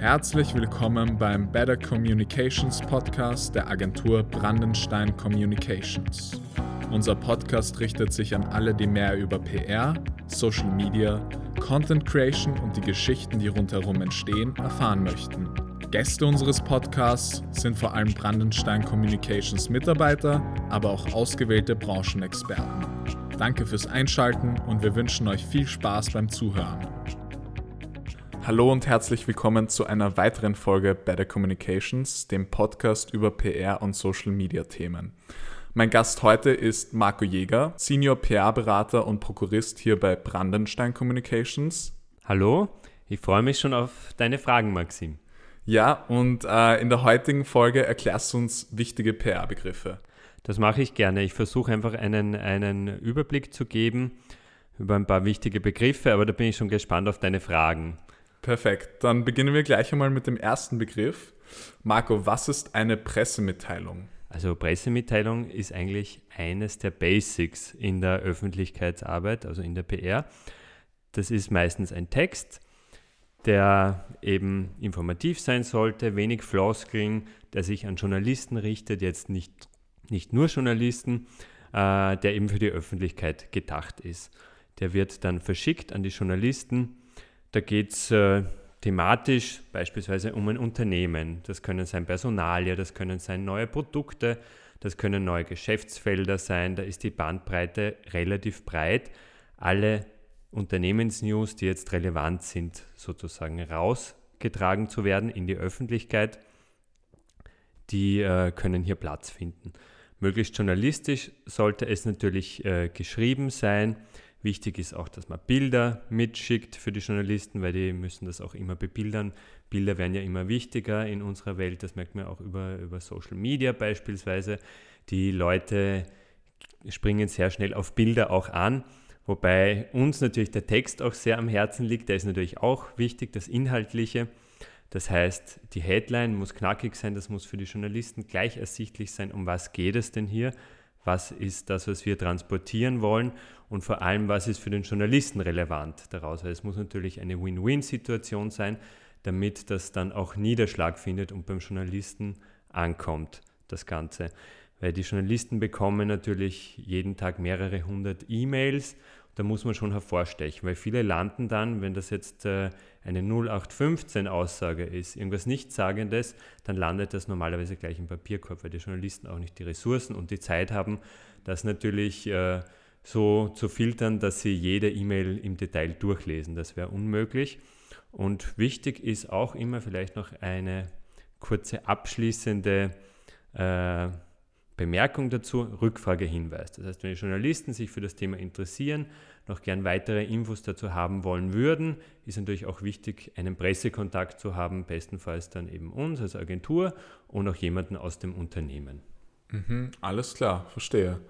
Herzlich willkommen beim Better Communications Podcast der Agentur Brandenstein Communications. Unser Podcast richtet sich an alle, die mehr über PR, Social Media, Content Creation und die Geschichten, die rundherum entstehen, erfahren möchten. Gäste unseres Podcasts sind vor allem Brandenstein Communications Mitarbeiter, aber auch ausgewählte Branchenexperten. Danke fürs Einschalten und wir wünschen euch viel Spaß beim Zuhören. Hallo und herzlich willkommen zu einer weiteren Folge Better Communications, dem Podcast über PR und Social Media Themen. Mein Gast heute ist Marco Jäger, Senior PR-Berater und Prokurist hier bei Brandenstein Communications. Hallo, ich freue mich schon auf deine Fragen, Maxim. Ja, und äh, in der heutigen Folge erklärst du uns wichtige PR-Begriffe. Das mache ich gerne. Ich versuche einfach einen, einen Überblick zu geben über ein paar wichtige Begriffe, aber da bin ich schon gespannt auf deine Fragen. Perfekt, dann beginnen wir gleich einmal mit dem ersten Begriff. Marco, was ist eine Pressemitteilung? Also Pressemitteilung ist eigentlich eines der Basics in der Öffentlichkeitsarbeit, also in der PR. Das ist meistens ein Text, der eben informativ sein sollte, wenig Floskeln, der sich an Journalisten richtet, jetzt nicht, nicht nur Journalisten, äh, der eben für die Öffentlichkeit gedacht ist. Der wird dann verschickt an die Journalisten da geht es äh, thematisch beispielsweise um ein Unternehmen. Das können sein Personalien, das können sein neue Produkte, das können neue Geschäftsfelder sein. Da ist die Bandbreite relativ breit. Alle Unternehmensnews, die jetzt relevant sind, sozusagen rausgetragen zu werden in die Öffentlichkeit, die äh, können hier Platz finden. Möglichst journalistisch sollte es natürlich äh, geschrieben sein. Wichtig ist auch, dass man Bilder mitschickt für die Journalisten, weil die müssen das auch immer bebildern. Bilder werden ja immer wichtiger in unserer Welt, das merkt man auch über, über Social Media beispielsweise. Die Leute springen sehr schnell auf Bilder auch an, wobei uns natürlich der Text auch sehr am Herzen liegt. Der ist natürlich auch wichtig, das Inhaltliche. Das heißt, die Headline muss knackig sein, das muss für die Journalisten gleich ersichtlich sein, um was geht es denn hier was ist das, was wir transportieren wollen und vor allem, was ist für den Journalisten relevant daraus. Es muss natürlich eine Win-Win-Situation sein, damit das dann auch Niederschlag findet und beim Journalisten ankommt, das Ganze. Weil die Journalisten bekommen natürlich jeden Tag mehrere hundert E-Mails da muss man schon hervorstechen, weil viele landen dann, wenn das jetzt äh, eine 0815-Aussage ist, irgendwas Nichtsagendes, dann landet das normalerweise gleich im Papierkorb, weil die Journalisten auch nicht die Ressourcen und die Zeit haben, das natürlich äh, so zu filtern, dass sie jede E-Mail im Detail durchlesen. Das wäre unmöglich. Und wichtig ist auch immer vielleicht noch eine kurze abschließende äh, Bemerkung dazu, Rückfragehinweis. Das heißt, wenn die Journalisten sich für das Thema interessieren, noch gern weitere Infos dazu haben wollen würden, ist natürlich auch wichtig, einen Pressekontakt zu haben, bestenfalls dann eben uns als Agentur und auch jemanden aus dem Unternehmen. Mhm, alles klar, verstehe.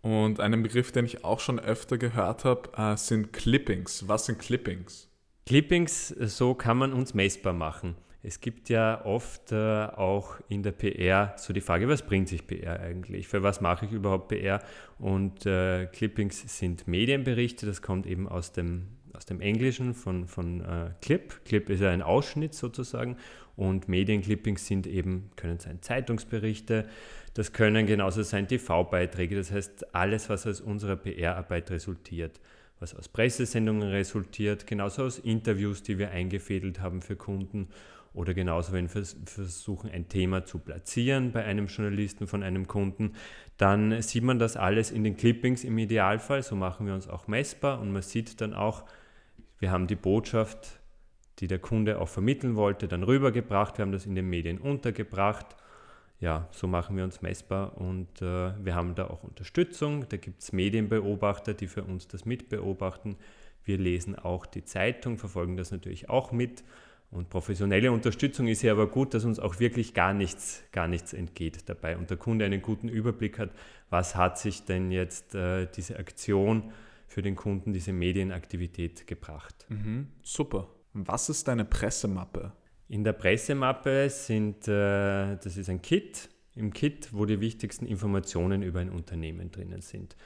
Und einen Begriff, den ich auch schon öfter gehört habe, äh, sind Clippings. Was sind Clippings? Clippings, so kann man uns messbar machen. Es gibt ja oft äh, auch in der PR so die Frage, was bringt sich PR eigentlich? Für was mache ich überhaupt PR? Und äh, Clippings sind Medienberichte, das kommt eben aus dem, aus dem Englischen von, von äh, Clip. Clip ist ja ein Ausschnitt sozusagen und Medienclippings sind eben, können sein Zeitungsberichte, das können genauso sein TV-Beiträge, das heißt alles, was aus unserer PR-Arbeit resultiert was aus Pressesendungen resultiert, genauso aus Interviews, die wir eingefädelt haben für Kunden oder genauso, wenn wir versuchen, ein Thema zu platzieren bei einem Journalisten von einem Kunden, dann sieht man das alles in den Clippings im Idealfall. So machen wir uns auch messbar und man sieht dann auch, wir haben die Botschaft, die der Kunde auch vermitteln wollte, dann rübergebracht. Wir haben das in den Medien untergebracht. Ja, so machen wir uns messbar und äh, wir haben da auch Unterstützung. Da gibt es Medienbeobachter, die für uns das mitbeobachten. Wir lesen auch die Zeitung, verfolgen das natürlich auch mit und professionelle Unterstützung ist ja aber gut, dass uns auch wirklich gar nichts, gar nichts entgeht dabei und der Kunde einen guten Überblick hat, was hat sich denn jetzt äh, diese Aktion für den Kunden, diese Medienaktivität gebracht. Mhm, super. Was ist deine Pressemappe? In der Pressemappe sind, äh, das ist ein Kit, im Kit, wo die wichtigsten Informationen über ein Unternehmen drinnen sind.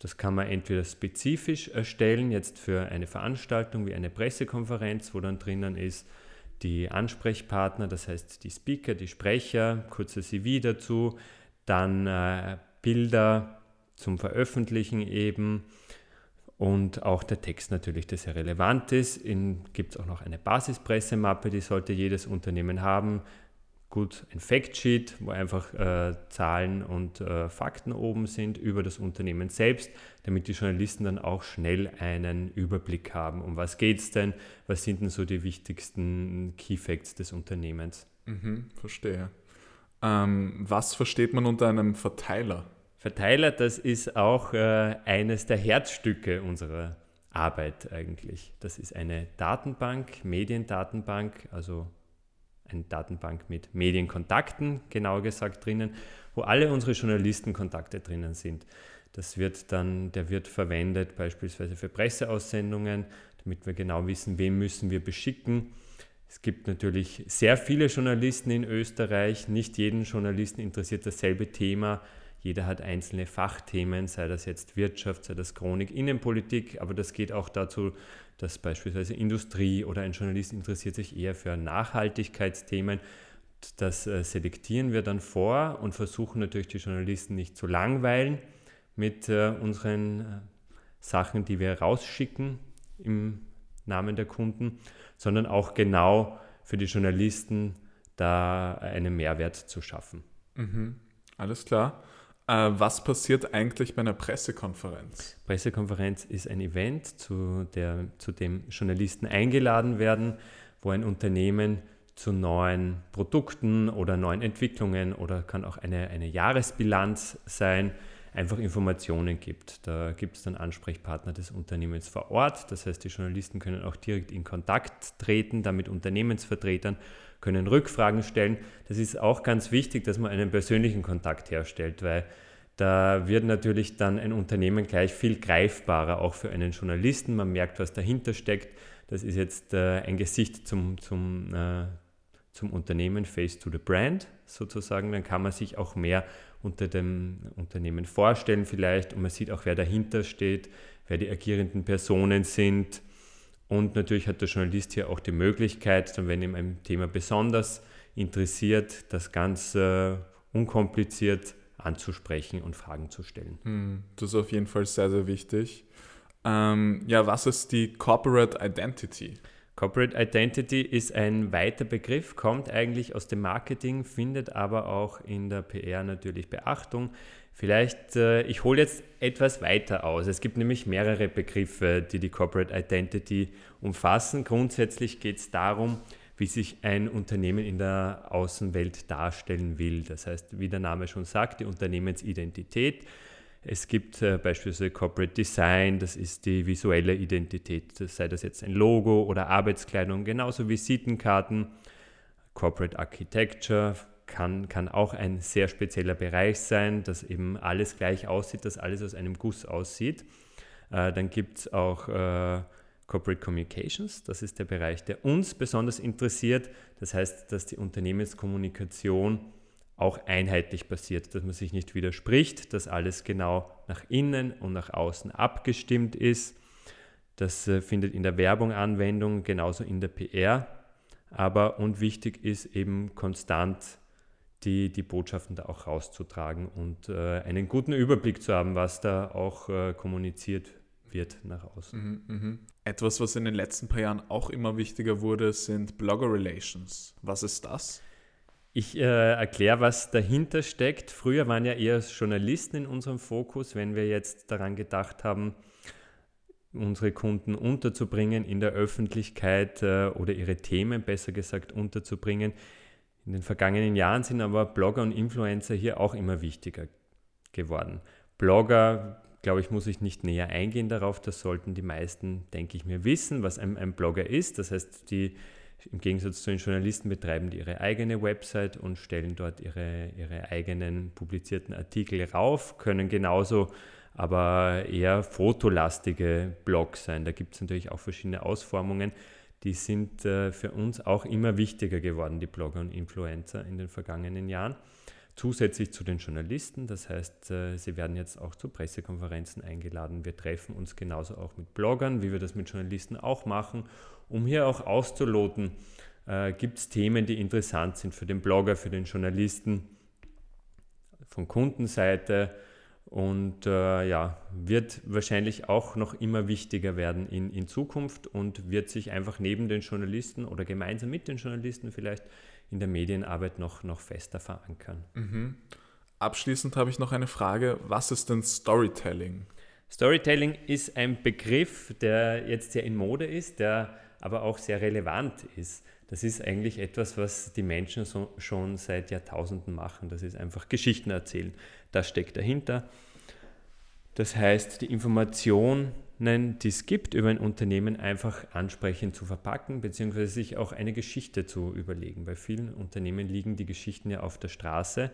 Das kann man entweder spezifisch erstellen, jetzt für eine Veranstaltung wie eine Pressekonferenz, wo dann drinnen ist, die Ansprechpartner, das heißt die Speaker, die Sprecher, kurze CV dazu, dann äh, Bilder zum Veröffentlichen eben und auch der Text natürlich, der sehr relevant ist. Gibt es auch noch eine Basispressemappe, die sollte jedes Unternehmen haben gut ein Factsheet, wo einfach äh, Zahlen und äh, Fakten oben sind über das Unternehmen selbst, damit die Journalisten dann auch schnell einen Überblick haben, um was geht es denn, was sind denn so die wichtigsten Key Facts des Unternehmens. Mhm, verstehe. Ähm, was versteht man unter einem Verteiler? Verteiler, das ist auch äh, eines der Herzstücke unserer Arbeit eigentlich. Das ist eine Datenbank, Mediendatenbank, also eine Datenbank mit Medienkontakten, genauer gesagt, drinnen, wo alle unsere Journalistenkontakte drinnen sind. Das wird dann, der wird verwendet beispielsweise für Presseaussendungen, damit wir genau wissen, wem müssen wir beschicken. Es gibt natürlich sehr viele Journalisten in Österreich. Nicht jeden Journalisten interessiert dasselbe Thema. Jeder hat einzelne Fachthemen, sei das jetzt Wirtschaft, sei das Chronik, Innenpolitik, aber das geht auch dazu, dass beispielsweise Industrie oder ein Journalist interessiert sich eher für Nachhaltigkeitsthemen. Das äh, selektieren wir dann vor und versuchen natürlich die Journalisten nicht zu langweilen mit äh, unseren äh, Sachen, die wir rausschicken im Namen der Kunden, sondern auch genau für die Journalisten da einen Mehrwert zu schaffen. Mhm. Alles klar. Äh, was passiert eigentlich bei einer Pressekonferenz? Pressekonferenz ist ein Event, zu, der, zu dem Journalisten eingeladen werden, wo ein Unternehmen zu neuen Produkten oder neuen Entwicklungen oder kann auch eine, eine Jahresbilanz sein, einfach Informationen gibt. Da gibt es dann Ansprechpartner des Unternehmens vor Ort. Das heißt, die Journalisten können auch direkt in Kontakt treten, da mit Unternehmensvertretern, können Rückfragen stellen. Das ist auch ganz wichtig, dass man einen persönlichen Kontakt herstellt, weil da wird natürlich dann ein Unternehmen gleich viel greifbarer, auch für einen Journalisten. Man merkt, was dahinter steckt. Das ist jetzt äh, ein Gesicht zum, zum, äh, zum Unternehmen, Face to the Brand sozusagen. Dann kann man sich auch mehr unter dem Unternehmen vorstellen vielleicht und man sieht auch, wer dahinter steht, wer die agierenden Personen sind. Und natürlich hat der Journalist hier auch die Möglichkeit, dann, wenn ihm ein Thema besonders interessiert, das ganz äh, unkompliziert anzusprechen und Fragen zu stellen. Hm, das ist auf jeden Fall sehr, sehr wichtig. Ähm, ja, was ist die Corporate Identity? Corporate Identity ist ein weiter Begriff, kommt eigentlich aus dem Marketing, findet aber auch in der PR natürlich Beachtung. Vielleicht, äh, ich hole jetzt etwas weiter aus. Es gibt nämlich mehrere Begriffe, die die Corporate Identity umfassen. Grundsätzlich geht es darum, wie sich ein Unternehmen in der Außenwelt darstellen will. Das heißt, wie der Name schon sagt, die Unternehmensidentität. Es gibt äh, beispielsweise Corporate Design, das ist die visuelle Identität, sei das jetzt ein Logo oder Arbeitskleidung, genauso Visitenkarten. Corporate Architecture kann, kann auch ein sehr spezieller Bereich sein, dass eben alles gleich aussieht, dass alles aus einem Guss aussieht. Äh, dann gibt es auch äh, Corporate Communications, das ist der Bereich, der uns besonders interessiert. Das heißt, dass die Unternehmenskommunikation auch einheitlich passiert, dass man sich nicht widerspricht, dass alles genau nach innen und nach außen abgestimmt ist. Das äh, findet in der Werbung Anwendung, genauso in der PR. Aber und wichtig ist eben konstant die, die Botschaften da auch rauszutragen und äh, einen guten Überblick zu haben, was da auch äh, kommuniziert wird nach außen. Mhm, mh. Etwas, was in den letzten paar Jahren auch immer wichtiger wurde, sind Blogger Relations. Was ist das? Ich äh, erkläre, was dahinter steckt. Früher waren ja eher Journalisten in unserem Fokus, wenn wir jetzt daran gedacht haben, unsere Kunden unterzubringen in der Öffentlichkeit äh, oder ihre Themen besser gesagt unterzubringen. In den vergangenen Jahren sind aber Blogger und Influencer hier auch immer wichtiger geworden. Blogger, glaube ich, muss ich nicht näher eingehen darauf. Das sollten die meisten, denke ich mir, wissen, was ein, ein Blogger ist. Das heißt, die im Gegensatz zu den Journalisten betreiben die ihre eigene Website und stellen dort ihre, ihre eigenen publizierten Artikel rauf, können genauso aber eher fotolastige Blogs sein. Da gibt es natürlich auch verschiedene Ausformungen. Die sind äh, für uns auch immer wichtiger geworden, die Blogger und Influencer in den vergangenen Jahren. Zusätzlich zu den Journalisten, das heißt, äh, sie werden jetzt auch zu Pressekonferenzen eingeladen. Wir treffen uns genauso auch mit Bloggern, wie wir das mit Journalisten auch machen um hier auch auszuloten, Äh, Gibt es Themen, die interessant sind für den Blogger, für den Journalisten, von Kundenseite? Und äh, ja, wird wahrscheinlich auch noch immer wichtiger werden in, in Zukunft und wird sich einfach neben den Journalisten oder gemeinsam mit den Journalisten vielleicht in der Medienarbeit noch, noch fester verankern. Mhm. Abschließend habe ich noch eine Frage. Was ist denn Storytelling? Storytelling ist ein Begriff, der jetzt sehr in Mode ist, der aber auch sehr relevant ist. Das ist eigentlich etwas, was die Menschen so, schon seit Jahrtausenden machen. Das ist einfach Geschichten erzählen. Das steckt dahinter. Das heißt, die Informationen, die es gibt über ein Unternehmen, einfach ansprechend zu verpacken, beziehungsweise sich auch eine Geschichte zu überlegen. Bei vielen Unternehmen liegen die Geschichten ja auf der Straße.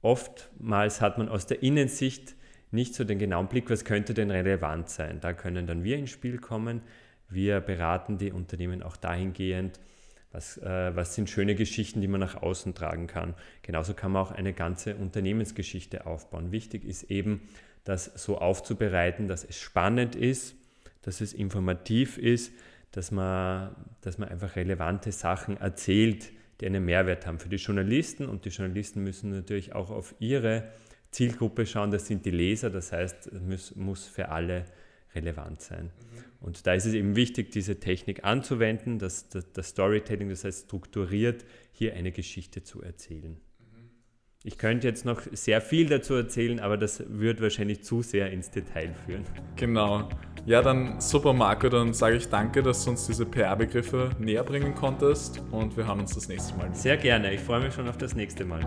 Oftmals hat man aus der Innensicht nicht so den genauen Blick, was könnte denn relevant sein. Da können dann wir ins Spiel kommen. Wir beraten die Unternehmen auch dahingehend, was, äh, was sind schöne Geschichten, die man nach außen tragen kann. Genauso kann man auch eine ganze Unternehmensgeschichte aufbauen. Wichtig ist eben, das so aufzubereiten, dass es spannend ist, dass es informativ ist, dass man, dass man einfach relevante Sachen erzählt, die einen Mehrwert haben für die Journalisten. Und die Journalisten müssen natürlich auch auf ihre Zielgruppe schauen, das sind die Leser, das heißt, es muss, für alle relevant sein. Mhm. Und da ist es eben wichtig, diese Technik anzuwenden, das, das, das Storytelling, das heißt strukturiert, hier eine Geschichte zu erzählen. Ich könnte jetzt noch sehr viel dazu erzählen, aber das würde wahrscheinlich zu sehr ins Detail führen. Genau. Ja, dann super, Marco. Dann sage ich danke, dass du uns diese PR-Begriffe näher bringen konntest und wir haben uns das nächste Mal. Sehr gerne. Ich freue mich schon auf das nächste Mal.